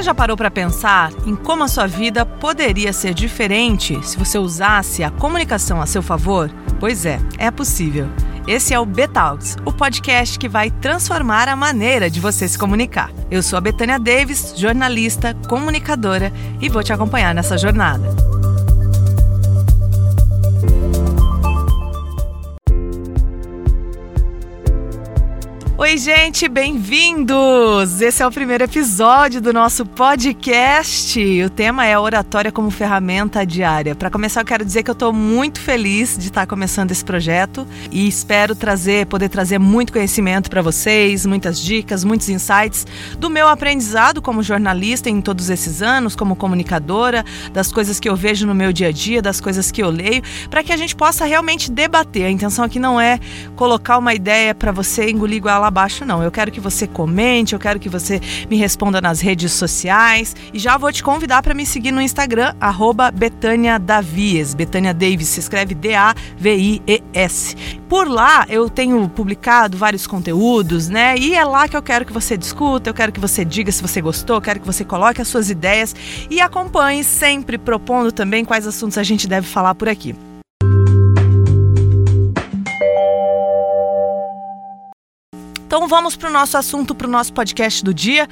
Você já parou para pensar em como a sua vida poderia ser diferente se você usasse a comunicação a seu favor? Pois é, é possível. Esse é o Betalks, o podcast que vai transformar a maneira de você se comunicar. Eu sou a Betânia Davis, jornalista, comunicadora e vou te acompanhar nessa jornada. Oi, gente, bem-vindos! Esse é o primeiro episódio do nosso podcast. O tema é oratória como ferramenta diária. Para começar, eu quero dizer que eu estou muito feliz de estar começando esse projeto e espero trazer, poder trazer muito conhecimento para vocês, muitas dicas, muitos insights do meu aprendizado como jornalista em todos esses anos, como comunicadora, das coisas que eu vejo no meu dia a dia, das coisas que eu leio, para que a gente possa realmente debater. A intenção aqui não é colocar uma ideia para você engolir igual a abaixo, não. Eu quero que você comente, eu quero que você me responda nas redes sociais. E já vou te convidar para me seguir no Instagram, arroba Betânia Davies. Betânia Davis se escreve D-A-V-I-E-S. Por lá eu tenho publicado vários conteúdos, né? E é lá que eu quero que você discuta, eu quero que você diga se você gostou, eu quero que você coloque as suas ideias e acompanhe sempre propondo também quais assuntos a gente deve falar por aqui. Então vamos para o nosso assunto, para o nosso podcast do dia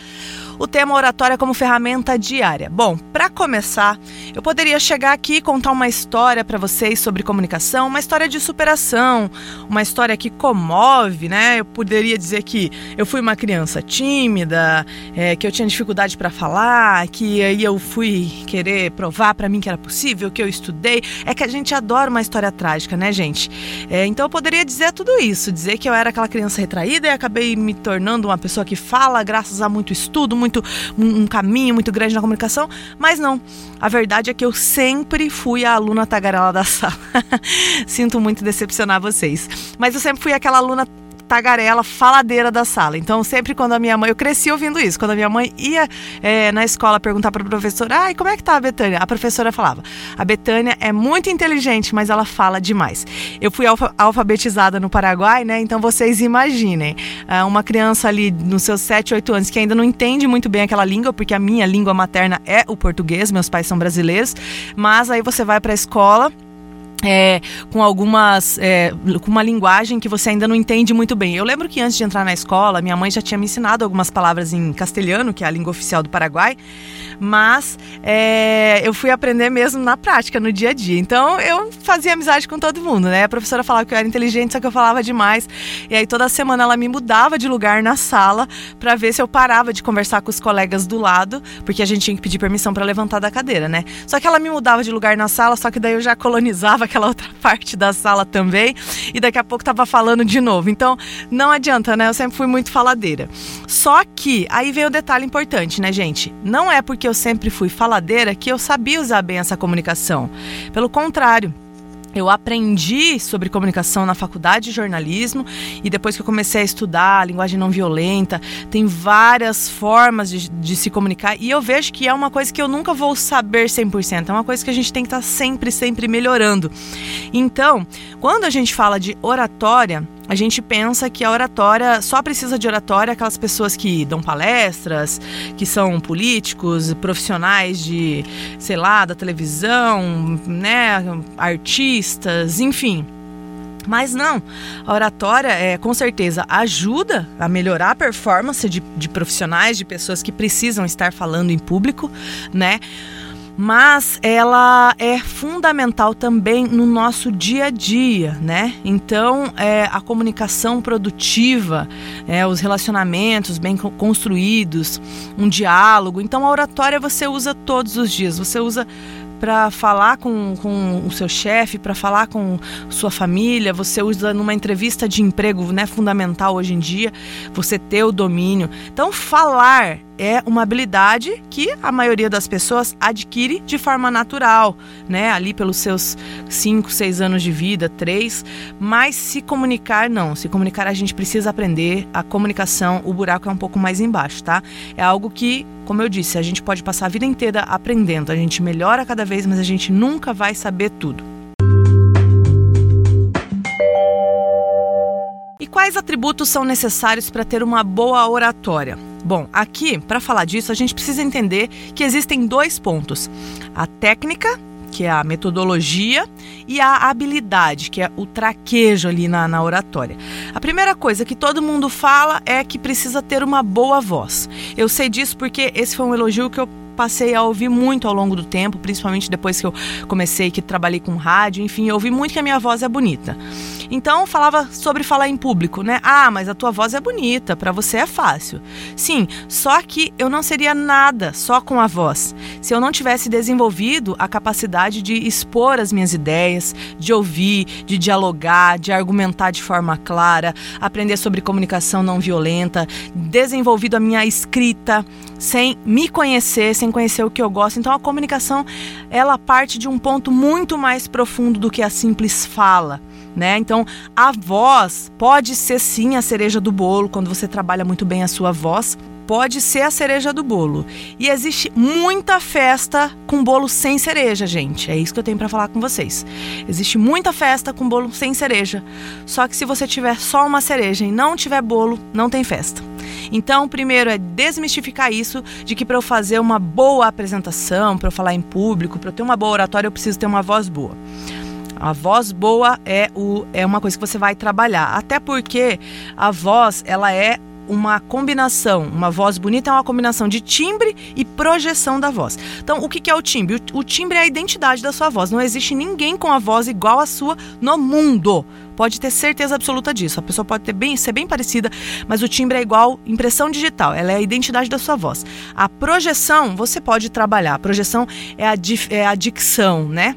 o tema oratória como ferramenta diária. Bom, para começar, eu poderia chegar aqui e contar uma história para vocês sobre comunicação, uma história de superação, uma história que comove, né? Eu poderia dizer que eu fui uma criança tímida, é, que eu tinha dificuldade para falar, que aí eu fui querer provar para mim que era possível, que eu estudei. É que a gente adora uma história trágica, né, gente? É, então eu poderia dizer tudo isso, dizer que eu era aquela criança retraída e acabei me tornando uma pessoa que fala graças a muito estudo, muito muito um caminho muito grande na comunicação, mas não. A verdade é que eu sempre fui a aluna tagarela da sala. Sinto muito decepcionar vocês, mas eu sempre fui aquela aluna tagarela, faladeira da sala. Então, sempre quando a minha mãe. Eu cresci ouvindo isso. Quando a minha mãe ia é, na escola perguntar para a professora: ai, como é que tá a Betânia? A professora falava: a Betânia é muito inteligente, mas ela fala demais. Eu fui alfa, alfabetizada no Paraguai, né? Então, vocês imaginem. É, uma criança ali nos seus 7, 8 anos que ainda não entende muito bem aquela língua, porque a minha língua materna é o português, meus pais são brasileiros. Mas aí você vai para a escola é, com algumas é, com uma linguagem que você ainda não entende muito bem. Eu lembro que antes de entrar na escola, minha mãe já tinha me ensinado algumas palavras em castelhano, que é a língua oficial do Paraguai, mas é, eu fui aprender mesmo na prática, no dia a dia. Então eu fazia amizade com todo mundo, né? A professora falava que eu era inteligente, só que eu falava demais. E aí toda semana ela me mudava de lugar na sala para ver se eu parava de conversar com os colegas do lado, porque a gente tinha que pedir permissão para levantar da cadeira, né? Só que ela me mudava de lugar na sala, só que daí eu já colonizava aquela outra parte da sala também e daqui a pouco tava falando de novo. Então, não adianta, né? Eu sempre fui muito faladeira. Só que aí vem o detalhe importante, né, gente? Não é porque eu sempre fui faladeira que eu sabia usar bem essa comunicação. Pelo contrário, eu aprendi sobre comunicação na faculdade de jornalismo e depois que eu comecei a estudar a linguagem não violenta, tem várias formas de, de, se comunicar e eu vejo que é uma coisa que eu nunca vou saber 100%, é uma coisa que a gente tem que estar sempre, sempre melhorando. Então, quando a gente fala de oratória, a gente pensa que a oratória só precisa de oratória aquelas pessoas que dão palestras, que são políticos, profissionais de, sei lá, da televisão, né, artistas, enfim. Mas não, a oratória é, com certeza ajuda a melhorar a performance de, de profissionais, de pessoas que precisam estar falando em público, né? Mas ela é fundamental também no nosso dia a dia, né? Então, é, a comunicação produtiva, é, os relacionamentos bem construídos, um diálogo. Então, a oratória você usa todos os dias, você usa para falar com, com o seu chefe, para falar com sua família, você usa numa entrevista de emprego, né, fundamental hoje em dia, você ter o domínio. Então, falar é uma habilidade que a maioria das pessoas adquire de forma natural, né? Ali pelos seus 5, 6 anos de vida, 3. Mas se comunicar, não. Se comunicar, a gente precisa aprender. A comunicação, o buraco é um pouco mais embaixo, tá? É algo que, como eu disse, a gente pode passar a vida inteira aprendendo. A gente melhora cada vez, mas a gente nunca vai saber tudo. E quais atributos são necessários para ter uma boa oratória? Bom, aqui, para falar disso, a gente precisa entender que existem dois pontos: a técnica que é a metodologia, e a habilidade, que é o traquejo ali na, na, oratória. A primeira coisa que todo mundo fala é que precisa ter uma boa voz. Eu sei disso porque esse foi um elogio que eu passei a ouvir muito ao longo do tempo, principalmente depois que eu comecei, que trabalhei com rádio, enfim, eu ouvi muito que a minha voz é bonita. Então falava sobre falar em público, né? Ah, mas a tua voz é bonita, para você é fácil. Sim, só que eu não seria nada só com a voz. Se eu não tivesse desenvolvido a capacidade de expor as minhas ideias, de ouvir, de dialogar, de argumentar de forma clara, aprender sobre comunicação não violenta, desenvolvido a minha escrita, sem me conhecer, sem conhecer o que eu gosto. Então a comunicação, ela parte de um ponto muito mais profundo do que a simples fala. Né? Então, a voz pode ser sim a cereja do bolo quando você trabalha muito bem a sua voz, pode ser a cereja do bolo. E existe muita festa com bolo sem cereja, gente. É isso que eu tenho para falar com vocês. Existe muita festa com bolo sem cereja. Só que se você tiver só uma cereja e não tiver bolo, não tem festa. Então, primeiro é desmistificar isso de que para eu fazer uma boa apresentação, para eu falar em público, para eu ter uma boa oratória, eu preciso ter uma voz boa. A voz boa é, o, é uma coisa que você vai trabalhar. Até porque a voz, ela é uma combinação, uma voz bonita é uma combinação de timbre e projeção da voz. Então, o que é o timbre? O timbre é a identidade da sua voz. Não existe ninguém com a voz igual à sua no mundo. Pode ter certeza absoluta disso. A pessoa pode ter bem, ser bem parecida, mas o timbre é igual impressão digital. Ela é a identidade da sua voz. A projeção você pode trabalhar. A projeção é a, é a dicção, né?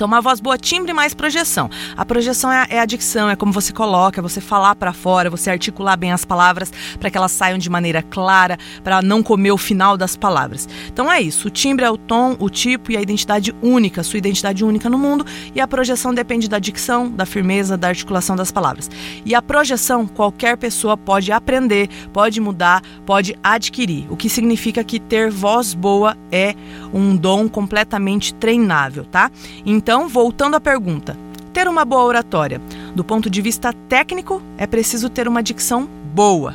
Então, uma voz boa, timbre mais projeção. A projeção é a, é a dicção, é como você coloca, é você falar para fora, você articular bem as palavras para que elas saiam de maneira clara, para não comer o final das palavras. Então é isso. O timbre é o tom, o tipo e a identidade única, sua identidade única no mundo. E a projeção depende da dicção, da firmeza, da articulação das palavras. E a projeção qualquer pessoa pode aprender, pode mudar, pode adquirir. O que significa que ter voz boa é um dom completamente treinável, tá? Então então, voltando à pergunta, ter uma boa oratória, do ponto de vista técnico, é preciso ter uma dicção boa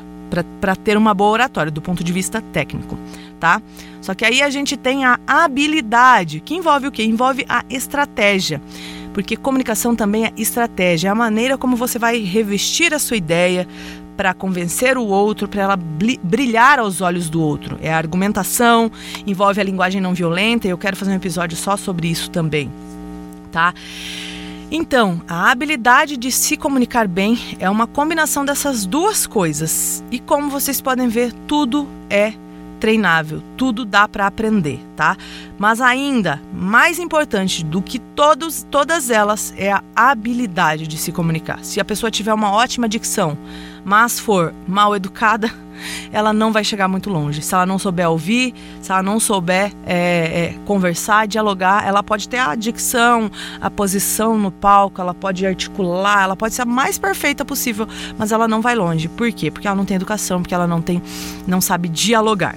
para ter uma boa oratória, do ponto de vista técnico, tá? Só que aí a gente tem a habilidade, que envolve o quê? Envolve a estratégia. Porque comunicação também é estratégia, é a maneira como você vai revestir a sua ideia, para convencer o outro, para ela brilhar aos olhos do outro. É a argumentação, envolve a linguagem não violenta, e eu quero fazer um episódio só sobre isso também tá? Então, a habilidade de se comunicar bem é uma combinação dessas duas coisas. E como vocês podem ver, tudo é treinável, tudo dá para aprender, tá? Mas ainda mais importante do que todos, todas elas é a habilidade de se comunicar. Se a pessoa tiver uma ótima dicção, mas for mal educada, ela não vai chegar muito longe. Se ela não souber ouvir, se ela não souber é, é, conversar, dialogar, ela pode ter a dicção, a posição no palco, ela pode articular, ela pode ser a mais perfeita possível, mas ela não vai longe. Por quê? Porque ela não tem educação, porque ela não tem, não sabe dialogar.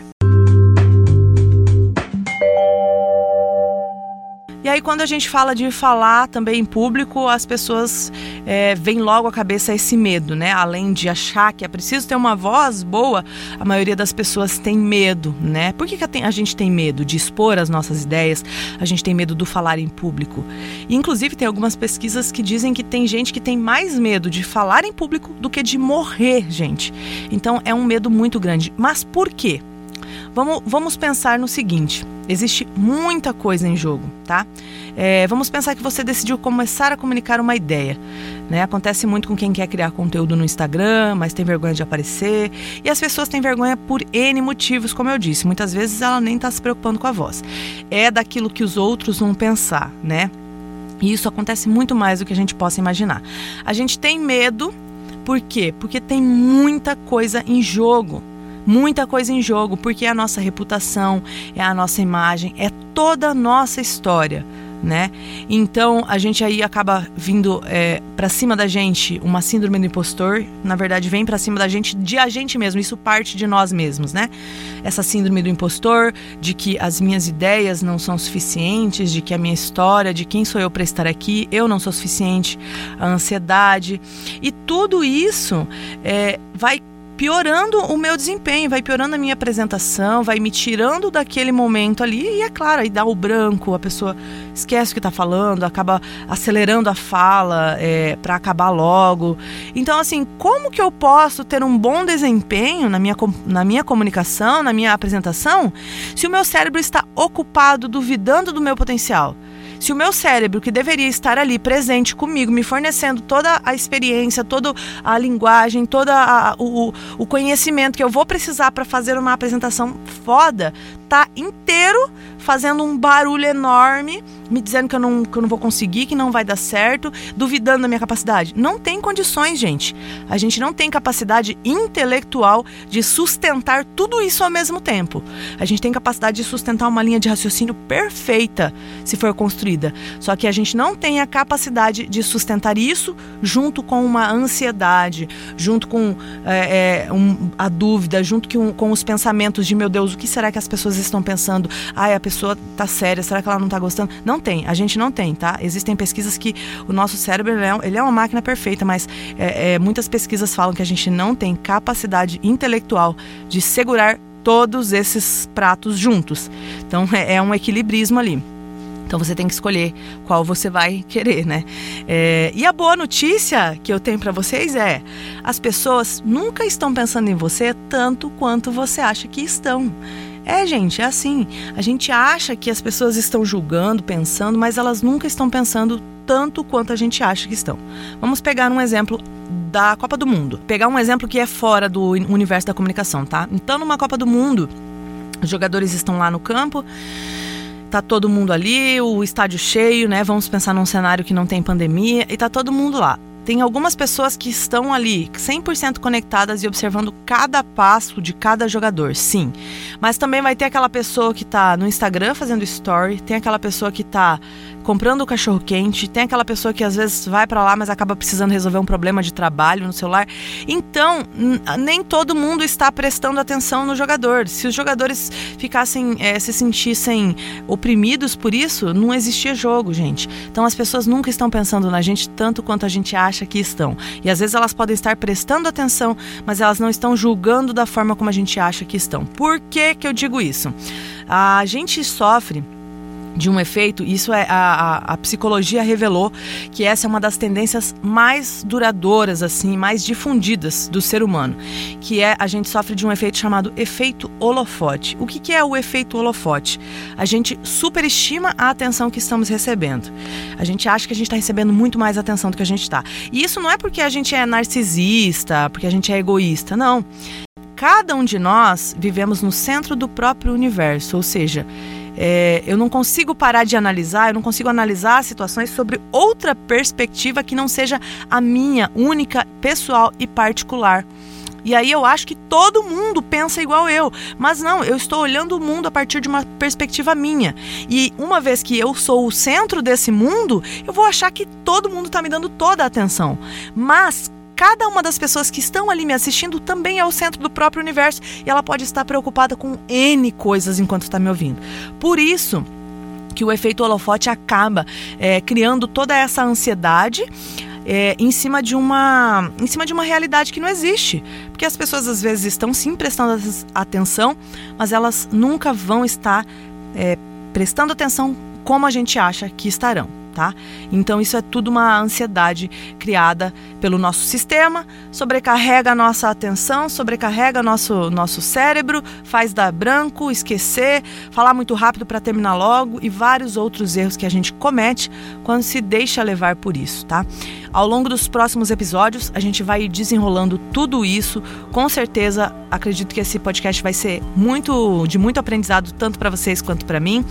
E aí, quando a gente fala de falar também em público, as pessoas é, vem logo à cabeça esse medo, né? Além de achar que é preciso ter uma voz boa, a maioria das pessoas tem medo, né? Por que, que a gente tem medo de expor as nossas ideias? A gente tem medo do falar em público. E, inclusive, tem algumas pesquisas que dizem que tem gente que tem mais medo de falar em público do que de morrer, gente. Então, é um medo muito grande. Mas por quê? Vamos, vamos pensar no seguinte: existe muita coisa em jogo, tá? É, vamos pensar que você decidiu começar a comunicar uma ideia. Né? Acontece muito com quem quer criar conteúdo no Instagram, mas tem vergonha de aparecer. E as pessoas têm vergonha por N motivos, como eu disse. Muitas vezes ela nem está se preocupando com a voz. É daquilo que os outros vão pensar, né? E isso acontece muito mais do que a gente possa imaginar. A gente tem medo, por quê? Porque tem muita coisa em jogo muita coisa em jogo, porque é a nossa reputação, é a nossa imagem, é toda a nossa história. Né? Então a gente aí acaba vindo é, para cima da gente uma síndrome do impostor, na verdade vem para cima da gente de a gente mesmo, isso parte de nós mesmos, né? Essa síndrome do impostor, de que as minhas ideias não são suficientes, de que a minha história, de quem sou eu para estar aqui, eu não sou suficiente, a ansiedade e tudo isso é, vai piorando o meu desempenho, vai piorando a minha apresentação, vai me tirando daquele momento ali. E é claro, aí dá o branco, a pessoa esquece o que está falando, acaba acelerando a fala é, para acabar logo. Então, assim, como que eu posso ter um bom desempenho na minha, na minha comunicação, na minha apresentação, se o meu cérebro está ocupado, duvidando do meu potencial? Se o meu cérebro, que deveria estar ali presente comigo, me fornecendo toda a experiência, toda a linguagem, todo o, o conhecimento que eu vou precisar para fazer uma apresentação foda, tá inteiro fazendo um barulho enorme, me dizendo que eu, não, que eu não vou conseguir, que não vai dar certo, duvidando da minha capacidade. Não tem condições, gente. A gente não tem capacidade intelectual de sustentar tudo isso ao mesmo tempo. A gente tem capacidade de sustentar uma linha de raciocínio perfeita, se for construída. Só que a gente não tem a capacidade de sustentar isso junto com uma ansiedade, junto com é, é, um, a dúvida, junto com, com os pensamentos de meu Deus, o que será que as pessoas estão pensando? Ai, a pessoa tá séria, será que ela não tá gostando? Não tem, a gente não tem, tá? Existem pesquisas que o nosso cérebro ele é, ele é uma máquina perfeita, mas é, é, muitas pesquisas falam que a gente não tem capacidade intelectual de segurar todos esses pratos juntos. Então é, é um equilibrismo ali. Então você tem que escolher qual você vai querer, né? É, e a boa notícia que eu tenho para vocês é: as pessoas nunca estão pensando em você tanto quanto você acha que estão. É, gente, é assim. A gente acha que as pessoas estão julgando, pensando, mas elas nunca estão pensando tanto quanto a gente acha que estão. Vamos pegar um exemplo da Copa do Mundo. Pegar um exemplo que é fora do universo da comunicação, tá? Então, numa Copa do Mundo, os jogadores estão lá no campo tá todo mundo ali, o estádio cheio, né? Vamos pensar num cenário que não tem pandemia e tá todo mundo lá tem algumas pessoas que estão ali 100% conectadas e observando cada passo de cada jogador, sim. Mas também vai ter aquela pessoa que está no Instagram fazendo story, tem aquela pessoa que está comprando o cachorro quente, tem aquela pessoa que às vezes vai para lá, mas acaba precisando resolver um problema de trabalho no celular. Então, nem todo mundo está prestando atenção no jogador. Se os jogadores ficassem, é, se sentissem oprimidos por isso, não existia jogo, gente. Então, as pessoas nunca estão pensando na gente tanto quanto a gente acha que estão. E às vezes elas podem estar prestando atenção, mas elas não estão julgando da forma como a gente acha que estão. Por que, que eu digo isso? A gente sofre de um efeito, isso é a, a, a, psicologia revelou que essa é uma das tendências mais duradouras, assim, mais difundidas do ser humano, que é a gente sofre de um efeito chamado efeito holofote. O que, que é o efeito holofote? A gente superestima a atenção que estamos recebendo. A gente acha que a gente está recebendo muito mais atenção do que a gente está. E isso não é porque a gente é narcisista, porque a gente é egoísta, não. Cada um de nós vivemos no centro do próprio universo, ou seja, é, eu não consigo parar de analisar, eu não consigo analisar situações sobre outra perspectiva que não seja a minha única, pessoal e particular. E aí eu acho que todo mundo pensa igual eu. Mas não, eu estou olhando o mundo a partir de uma perspectiva minha. E uma vez que eu sou o centro desse mundo, eu vou achar que todo mundo está me dando toda a atenção. Mas cada uma das pessoas que estão ali me assistindo também é o centro do próprio universo e ela pode estar preocupada com N coisas enquanto está me ouvindo. Por isso que o efeito holofote acaba é, criando toda essa ansiedade. É, em cima de uma em cima de uma realidade que não existe porque as pessoas às vezes estão sim prestando atenção mas elas nunca vão estar é, prestando atenção como a gente acha que estarão tá? Então isso é tudo uma ansiedade criada pelo nosso sistema, sobrecarrega a nossa atenção, sobrecarrega nosso nosso cérebro, faz dar branco, esquecer, falar muito rápido para terminar logo e vários outros erros que a gente comete quando se deixa levar por isso, tá? Ao longo dos próximos episódios, a gente vai desenrolando tudo isso. Com certeza, acredito que esse podcast vai ser muito de muito aprendizado, tanto para vocês quanto para mim.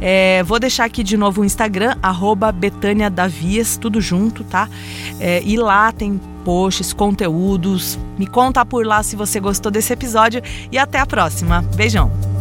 É, vou deixar aqui de novo o Instagram, Betânia Davias, tudo junto, tá? É, e lá tem posts, conteúdos. Me conta por lá se você gostou desse episódio e até a próxima. Beijão!